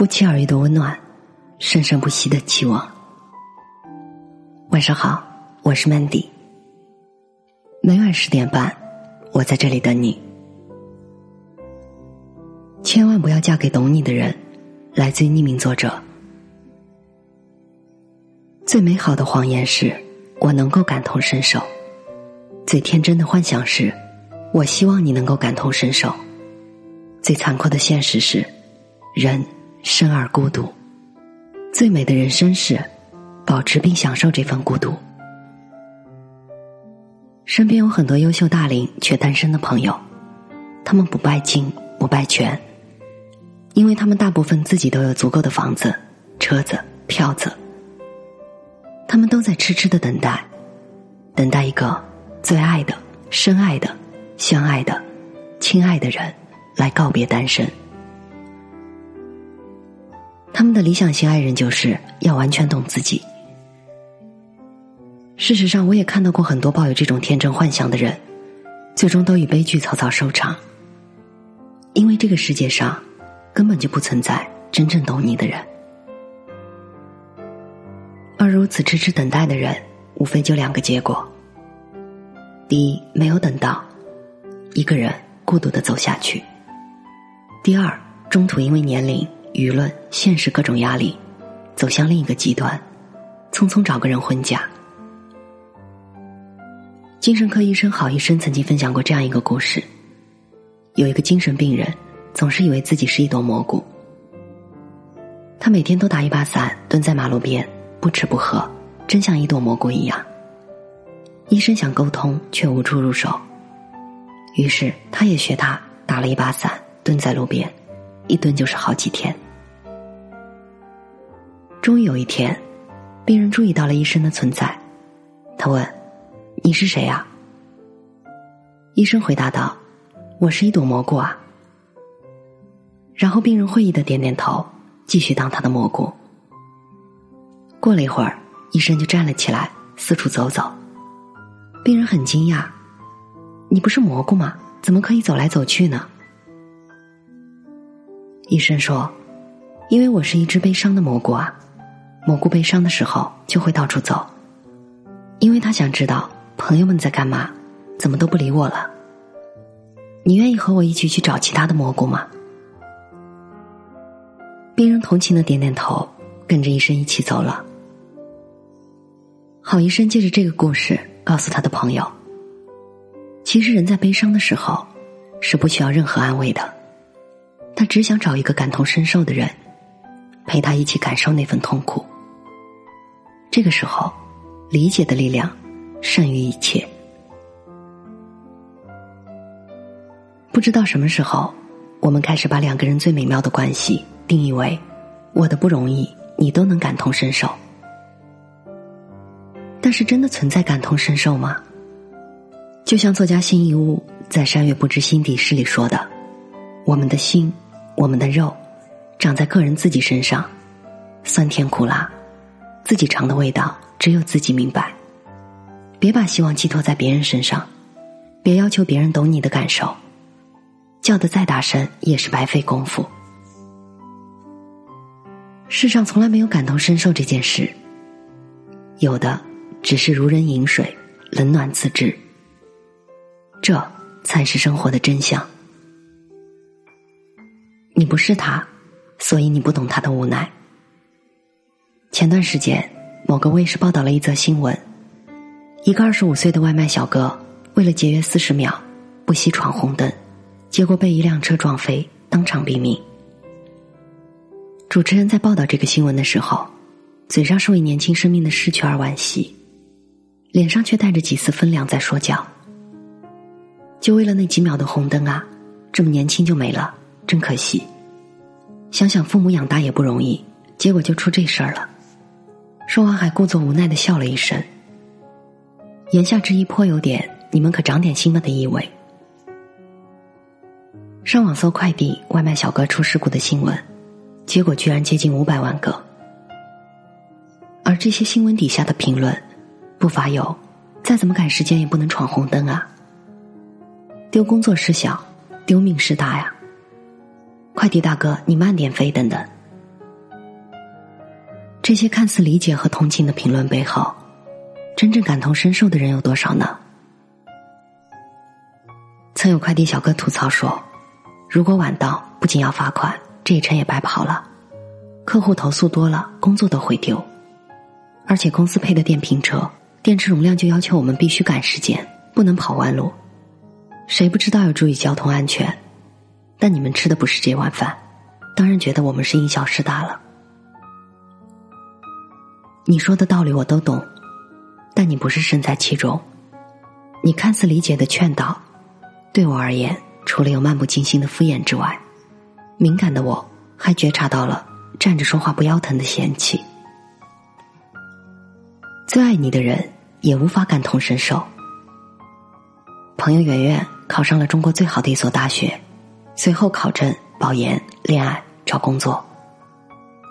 不期而遇的温暖，生生不息的期望。晚上好，我是 Mandy。每晚十点半，我在这里等你。千万不要嫁给懂你的人。来自于匿名作者。最美好的谎言是我能够感同身受；最天真的幻想是我希望你能够感同身受；最残酷的现实是人。生而孤独，最美的人生是保持并享受这份孤独。身边有很多优秀大龄却单身的朋友，他们不拜金不拜权，因为他们大部分自己都有足够的房子、车子、票子，他们都在痴痴的等待，等待一个最爱的、深爱的、相爱的、亲爱的人来告别单身。他们的理想型爱人就是要完全懂自己。事实上，我也看到过很多抱有这种天真幻想的人，最终都以悲剧草草收场。因为这个世界上根本就不存在真正懂你的人，而如此痴痴等待的人，无非就两个结果：第一，没有等到，一个人孤独的走下去；第二，中途因为年龄。舆论、现实各种压力，走向另一个极端，匆匆找个人婚嫁。精神科医生郝医生曾经分享过这样一个故事：有一个精神病人，总是以为自己是一朵蘑菇。他每天都打一把伞，蹲在马路边，不吃不喝，真像一朵蘑菇一样。医生想沟通，却无处入手，于是他也学他，打了一把伞，蹲在路边。一蹲就是好几天。终于有一天，病人注意到了医生的存在，他问：“你是谁呀？”医生回答道：“我是一朵蘑菇啊。”然后病人会意的点点头，继续当他的蘑菇。过了一会儿，医生就站了起来，四处走走。病人很惊讶：“你不是蘑菇吗？怎么可以走来走去呢？”医生说：“因为我是一只悲伤的蘑菇啊，蘑菇悲伤的时候就会到处走，因为他想知道朋友们在干嘛，怎么都不理我了。你愿意和我一起去找其他的蘑菇吗？”病人同情的点点头，跟着医生一起走了。好医生借着这个故事告诉他的朋友：“其实人在悲伤的时候，是不需要任何安慰的。”他只想找一个感同身受的人，陪他一起感受那份痛苦。这个时候，理解的力量胜于一切。不知道什么时候，我们开始把两个人最美妙的关系定义为“我的不容易，你都能感同身受”。但是，真的存在感同身受吗？就像作家辛夷坞在《山月不知心底事》里说的：“我们的心。”我们的肉，长在个人自己身上，酸甜苦辣，自己尝的味道只有自己明白。别把希望寄托在别人身上，别要求别人懂你的感受，叫的再大声也是白费功夫。世上从来没有感同身受这件事，有的只是如人饮水，冷暖自知。这才是生活的真相。你不是他，所以你不懂他的无奈。前段时间，某个卫视报道了一则新闻：一个二十五岁的外卖小哥，为了节约四十秒，不惜闯红灯，结果被一辆车撞飞，当场毙命。主持人在报道这个新闻的时候，嘴上是为年轻生命的逝去而惋惜，脸上却带着几丝分量在说教。就为了那几秒的红灯啊，这么年轻就没了。真可惜，想想父母养大也不容易，结果就出这事儿了。说完还故作无奈的笑了一声，言下之意颇有点“你们可长点心吧”的意味。上网搜快递外卖小哥出事故的新闻，结果居然接近五百万个。而这些新闻底下的评论，不乏有“再怎么赶时间也不能闯红灯啊”，“丢工作事小，丢命事大呀”。快递大哥，你慢点飞！等等，这些看似理解和同情的评论背后，真正感同身受的人有多少呢？曾有快递小哥吐槽说：“如果晚到，不仅要罚款，这一程也白跑了。客户投诉多了，工作都会丢。而且公司配的电瓶车，电池容量就要求我们必须赶时间，不能跑弯路。谁不知道要注意交通安全？但你们吃的不是这碗饭，当然觉得我们是因小失大了。你说的道理我都懂，但你不是身在其中。你看似理解的劝导。”对我而言，除了有漫不经心的敷衍之外，敏感的我还觉察到了站着说话不腰疼的嫌弃。最爱你的人也无法感同身受。朋友圆圆考上了中国最好的一所大学，随后考证、保研、恋爱、找工作，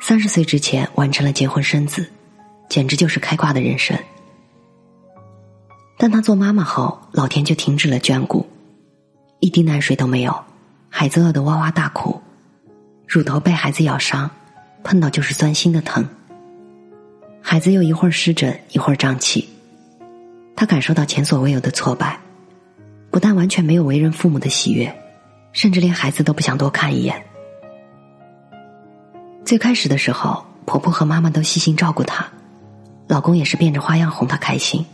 三十岁之前完成了结婚生子，简直就是开挂的人生。但她做妈妈后，老天就停止了眷顾。一滴奶水都没有，孩子饿得哇哇大哭，乳头被孩子咬伤，碰到就是钻心的疼。孩子又一会儿湿疹，一会儿胀气，他感受到前所未有的挫败，不但完全没有为人父母的喜悦，甚至连孩子都不想多看一眼。最开始的时候，婆婆和妈妈都细心照顾她，老公也是变着花样哄她开心，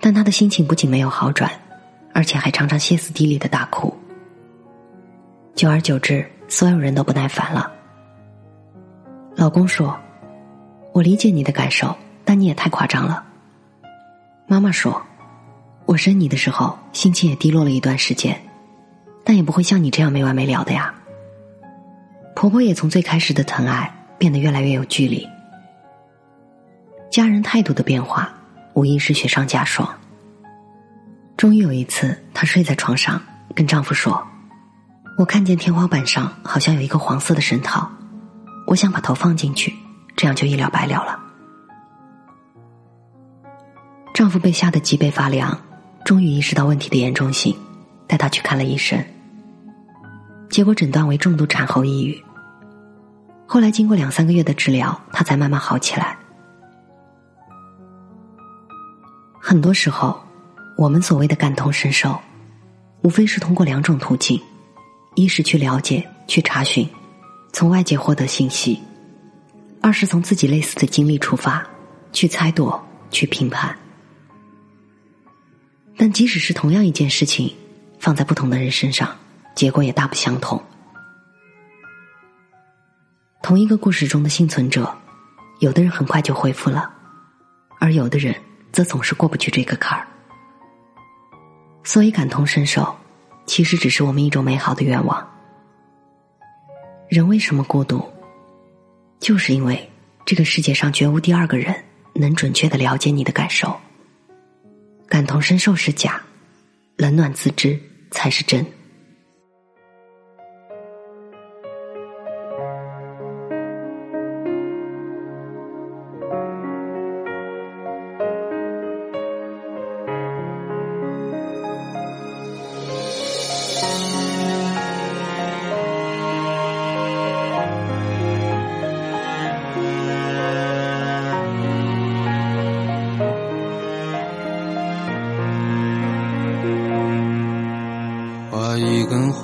但她的心情不仅没有好转。而且还常常歇斯底里的大哭，久而久之，所有人都不耐烦了。老公说：“我理解你的感受，但你也太夸张了。”妈妈说：“我生你的时候，心情也低落了一段时间，但也不会像你这样没完没了的呀。”婆婆也从最开始的疼爱变得越来越有距离，家人态度的变化无疑是雪上加霜。终于有一次，她睡在床上，跟丈夫说：“我看见天花板上好像有一个黄色的绳套，我想把头放进去，这样就一了百了了。”丈夫被吓得脊背发凉，终于意识到问题的严重性，带她去看了医生。结果诊断为重度产后抑郁。后来经过两三个月的治疗，她才慢慢好起来。很多时候。我们所谓的感同身受，无非是通过两种途径：一是去了解、去查询，从外界获得信息；二是从自己类似的经历出发，去猜度、去评判。但即使是同样一件事情，放在不同的人身上，结果也大不相同。同一个故事中的幸存者，有的人很快就恢复了，而有的人则总是过不去这个坎儿。所以感同身受，其实只是我们一种美好的愿望。人为什么孤独？就是因为这个世界上绝无第二个人能准确的了解你的感受。感同身受是假，冷暖自知才是真。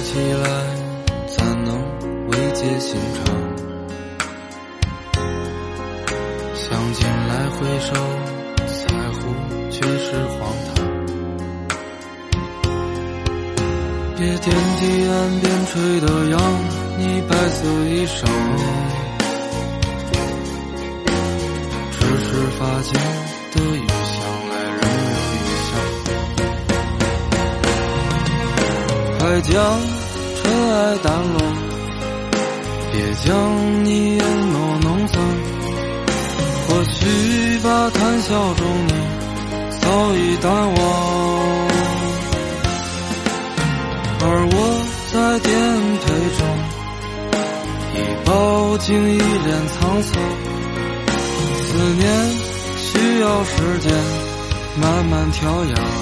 起来，怎能慰藉心肠？想进来回首，在乎却是荒唐。别惦记岸边吹的杨，你白色衣裳，只是发间的雨将尘埃掸落，别将你眼眸弄脏。或许把谈笑中你早已淡忘。而我在颠沛中，已饱经一脸沧桑。思念需要时间慢慢调养。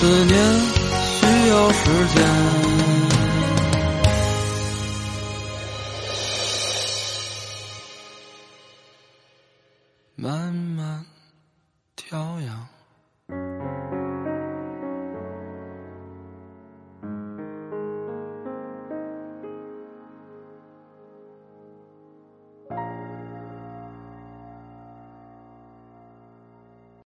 思念需要时间。